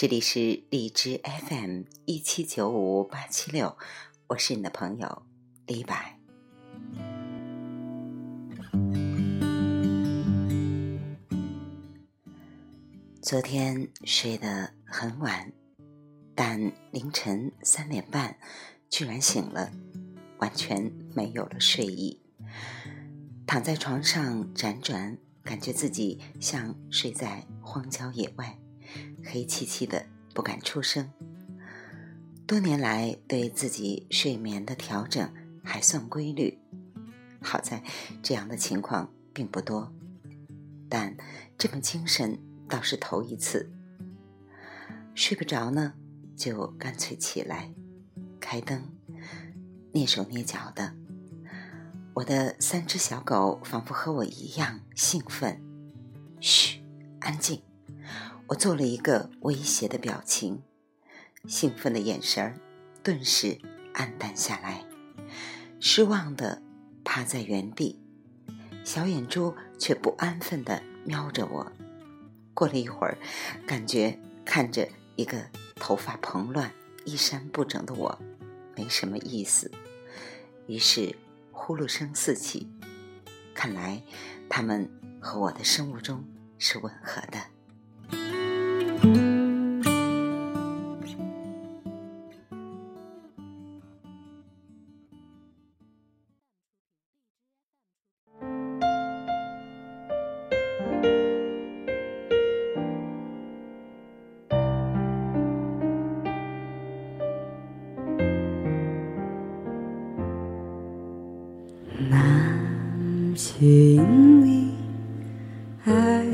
这里是荔枝 FM 一七九五八七六，我是你的朋友李白。昨天睡得很晚，但凌晨三点半居然醒了，完全没有了睡意，躺在床上辗转，感觉自己像睡在荒郊野外。黑漆漆的，不敢出声。多年来对自己睡眠的调整还算规律，好在这样的情况并不多，但这么精神倒是头一次。睡不着呢，就干脆起来，开灯，蹑手蹑脚的。我的三只小狗仿佛和我一样兴奋。嘘，安静。我做了一个威胁的表情，兴奋的眼神顿时暗淡下来，失望的趴在原地，小眼珠却不安分的瞄着我。过了一会儿，感觉看着一个头发蓬乱、衣衫不整的我，没什么意思，于是呼噜声四起。看来，他们和我的生物钟是吻合的。南青里爱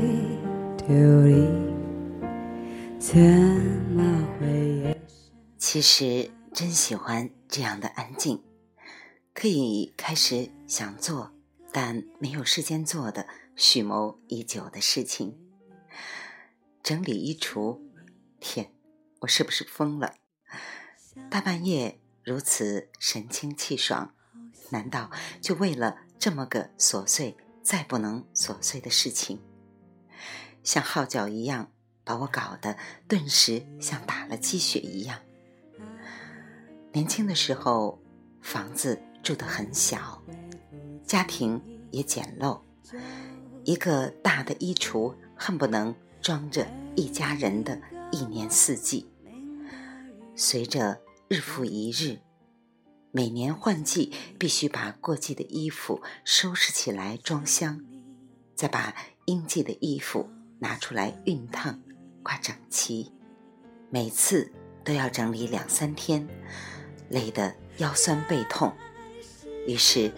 丢你。其实真喜欢这样的安静，可以开始想做但没有时间做的蓄谋已久的事情。整理衣橱，天，我是不是疯了？大半夜如此神清气爽，难道就为了这么个琐碎再不能琐碎的事情？像号角一样。把我搞得顿时像打了鸡血一样。年轻的时候，房子住得很小，家庭也简陋，一个大的衣橱恨不能装着一家人的一年四季。随着日复一日，每年换季必须把过季的衣服收拾起来装箱，再把应季的衣服拿出来熨烫。挂整齐，每次都要整理两三天，累得腰酸背痛。于是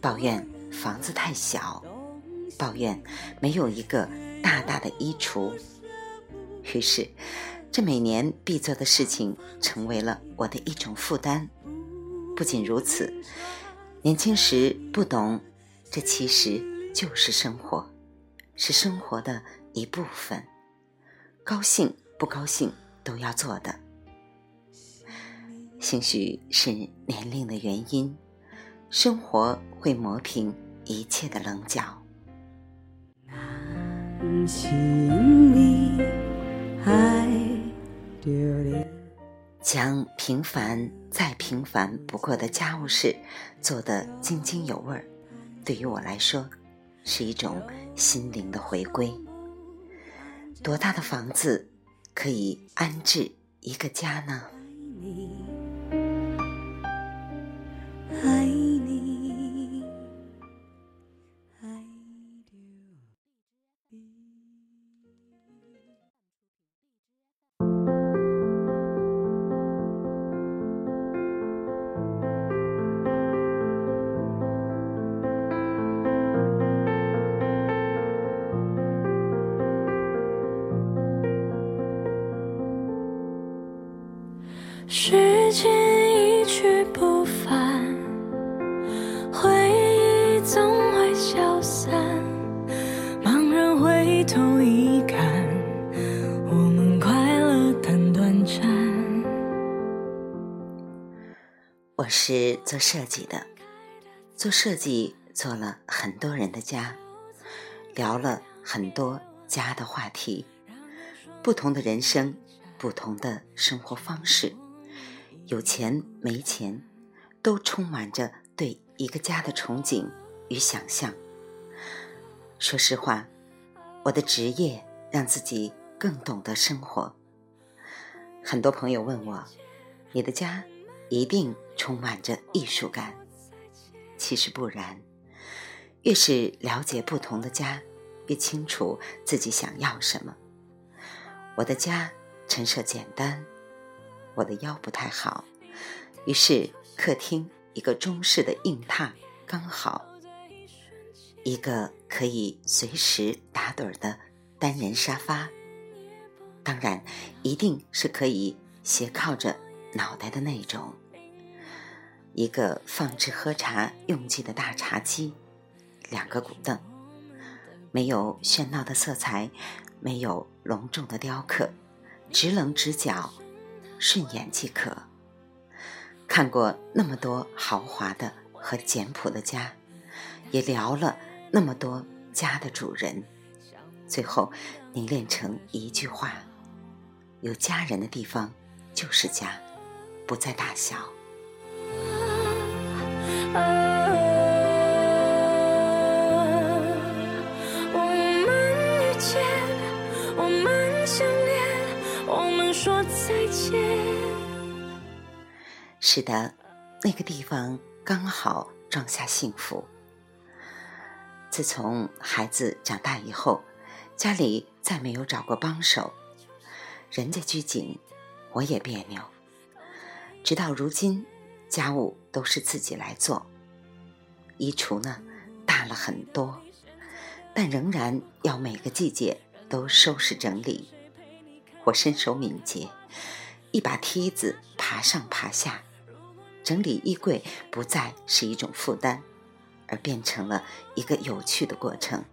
抱怨房子太小，抱怨没有一个大大的衣橱。于是，这每年必做的事情成为了我的一种负担。不仅如此，年轻时不懂，这其实就是生活，是生活的一部分。高兴不高兴都要做的，兴许是年龄的原因，生活会磨平一切的棱角。将平凡再平凡不过的家务事做得津津有味儿，对于我来说，是一种心灵的回归。多大的房子可以安置一个家呢？我是做设计的，做设计做了很多人的家，聊了很多家的话题，不同的人生。不同的生活方式，有钱没钱，都充满着对一个家的憧憬与想象。说实话，我的职业让自己更懂得生活。很多朋友问我：“你的家一定充满着艺术感？”其实不然，越是了解不同的家，越清楚自己想要什么。我的家陈设简单，我的腰不太好，于是客厅一个中式的硬榻刚好，一个可以随时打盹的单人沙发，当然一定是可以斜靠着脑袋的那种。一个放置喝茶用具的大茶几，两个古凳，没有喧闹的色彩，没有隆重的雕刻，直棱直角，顺眼即可。看过那么多豪华的和简朴的家，也聊了那么多家的主人，最后凝练成一句话：有家人的地方就是家，不在大小。是的，那个地方刚好装下幸福。自从孩子长大以后，家里再没有找过帮手，人家拘谨，我也别扭。直到如今。家务都是自己来做，衣橱呢大了很多，但仍然要每个季节都收拾整理。我身手敏捷，一把梯子爬上爬下，整理衣柜不再是一种负担，而变成了一个有趣的过程。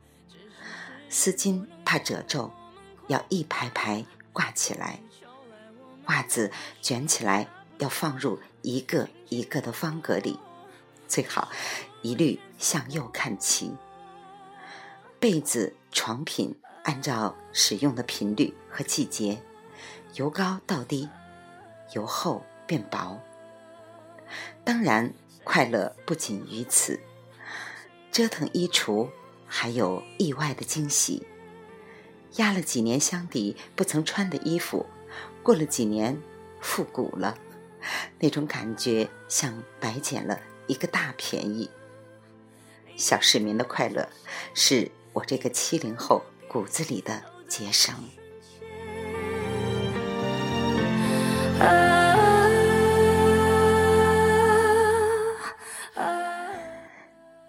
丝巾怕褶皱，要一排排挂起来；袜子卷起来要放入。一个一个的方格里，最好一律向右看齐。被子、床品按照使用的频率和季节，由高到低，由厚变薄。当然，快乐不仅于此，折腾衣橱还有意外的惊喜。压了几年箱底不曾穿的衣服，过了几年复古了。那种感觉像白捡了一个大便宜。小市民的快乐，是我这个七零后骨子里的节省。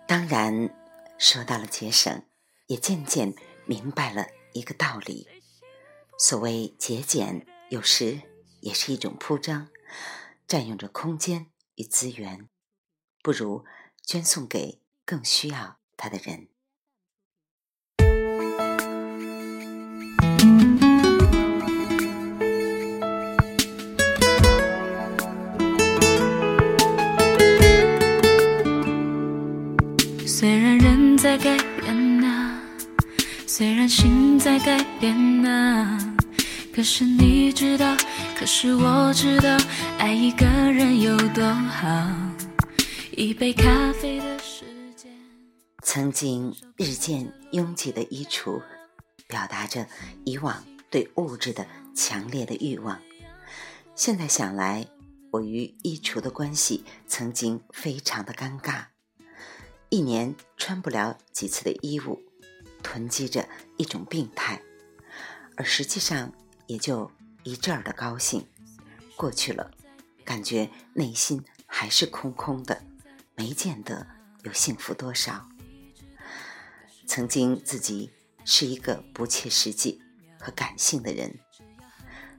当然，说到了节省，也渐渐明白了一个道理：所谓节俭，有时也是一种铺张。占用着空间与资源，不如捐送给更需要它的人。虽然人在改变啊，虽然心在改变啊。可是你知道，可是我知道，爱一个人有多好。一杯咖啡的时间。曾经日渐拥挤的衣橱，表达着以往对物质的强烈的欲望。现在想来，我与衣橱的关系曾经非常的尴尬，一年穿不了几次的衣物，囤积着一种病态，而实际上。也就一阵儿的高兴，过去了，感觉内心还是空空的，没见得有幸福多少。曾经自己是一个不切实际和感性的人，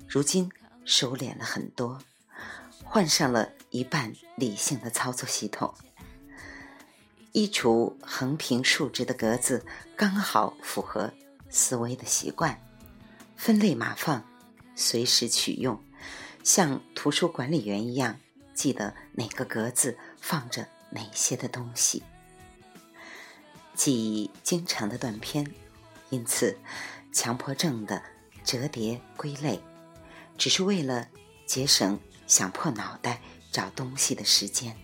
如今收敛了很多，换上了一半理性的操作系统。衣橱横平竖直的格子刚好符合思维的习惯。分类码放，随时取用，像图书管理员一样，记得哪个格子放着哪些的东西。记忆经常的断片，因此强迫症的折叠归类，只是为了节省想破脑袋找东西的时间。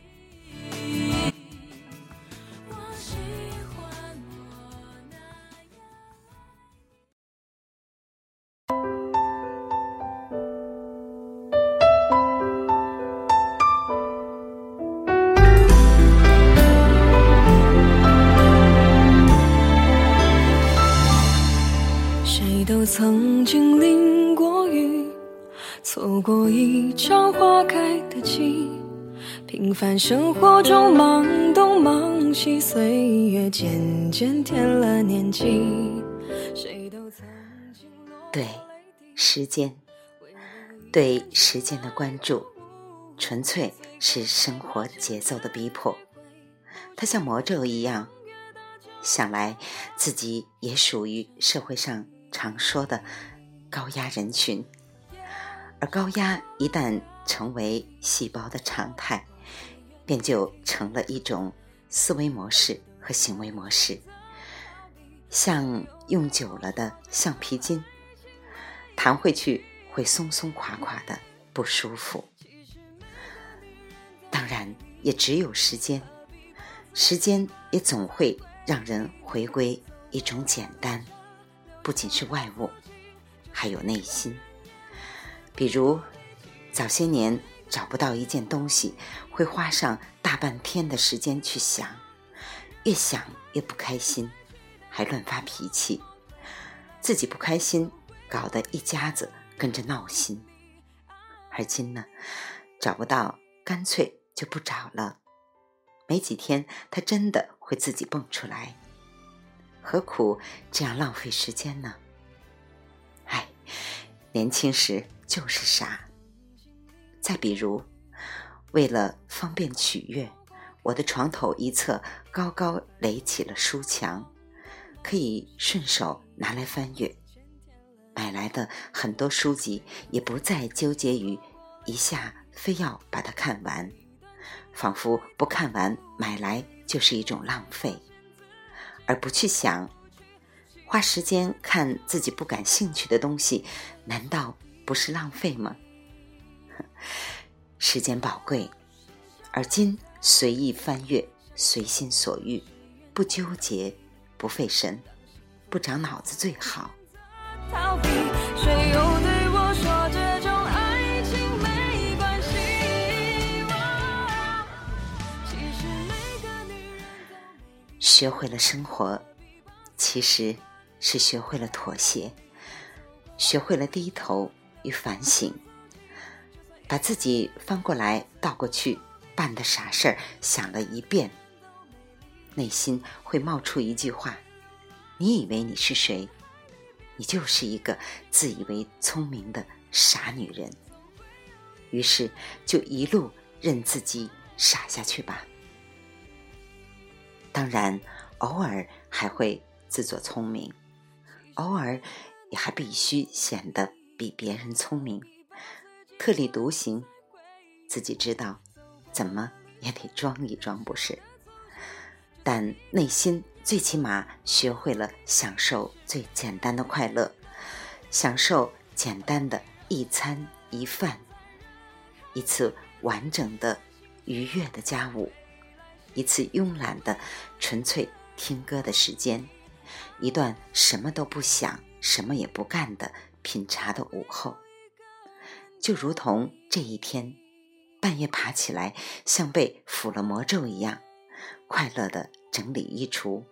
曾经淋过雨，错过一场花开的季。平凡生活中忙东忙西，岁月渐渐添了年纪。谁都曾经落对时间，对时间的关注，纯粹是生活节奏的逼迫。它像魔咒一样，想来自己也属于社会上常说的高压人群。而高压一旦成为细胞的常态，便就成了一种思维模式和行为模式，像用久了的橡皮筋，弹回去会松松垮垮的，不舒服。当然，也只有时间，时间也总会让人回归一种简单，不仅是外物，还有内心。比如，早些年找不到一件东西，会花上大半天的时间去想，越想越不开心，还乱发脾气，自己不开心，搞得一家子跟着闹心。而今呢，找不到，干脆就不找了。没几天，它真的会自己蹦出来，何苦这样浪费时间呢？唉，年轻时。就是傻。再比如，为了方便取悦，我的床头一侧高高垒起了书墙，可以顺手拿来翻阅。买来的很多书籍也不再纠结于一下非要把它看完，仿佛不看完买来就是一种浪费，而不去想，花时间看自己不感兴趣的东西，难道？不是浪费吗？时间宝贵，而今随意翻阅，随心所欲，不纠结，不费神，不长脑子最好。学会了生活，其实是学会了妥协，学会了低头。与反省，把自己翻过来倒过去办的傻事儿想了一遍，内心会冒出一句话：“你以为你是谁？你就是一个自以为聪明的傻女人。”于是就一路任自己傻下去吧。当然，偶尔还会自作聪明，偶尔也还必须显得。比别人聪明，特立独行，自己知道，怎么也得装一装，不是？但内心最起码学会了享受最简单的快乐，享受简单的一餐一饭，一次完整的愉悦的家务，一次慵懒的纯粹听歌的时间，一段什么都不想、什么也不干的。品茶的午后，就如同这一天，半夜爬起来，像被抚了魔咒一样，快乐的整理衣橱，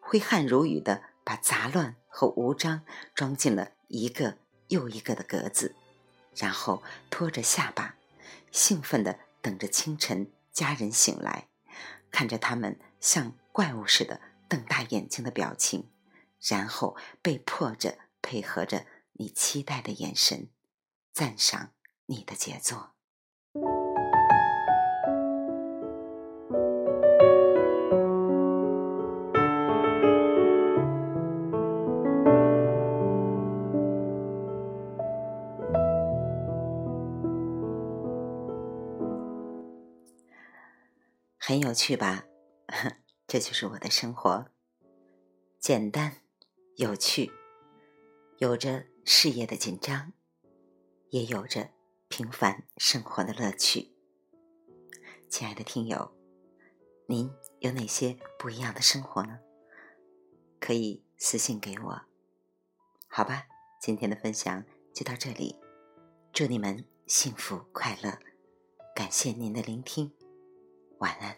挥汗如雨的把杂乱和无章装进了一个又一个的格子，然后托着下巴，兴奋的等着清晨家人醒来，看着他们像怪物似的瞪大眼睛的表情，然后被迫着配合着。你期待的眼神，赞赏你的杰作。很有趣吧？这就是我的生活，简单、有趣，有着。事业的紧张，也有着平凡生活的乐趣。亲爱的听友，您有哪些不一样的生活呢？可以私信给我。好吧，今天的分享就到这里，祝你们幸福快乐，感谢您的聆听，晚安。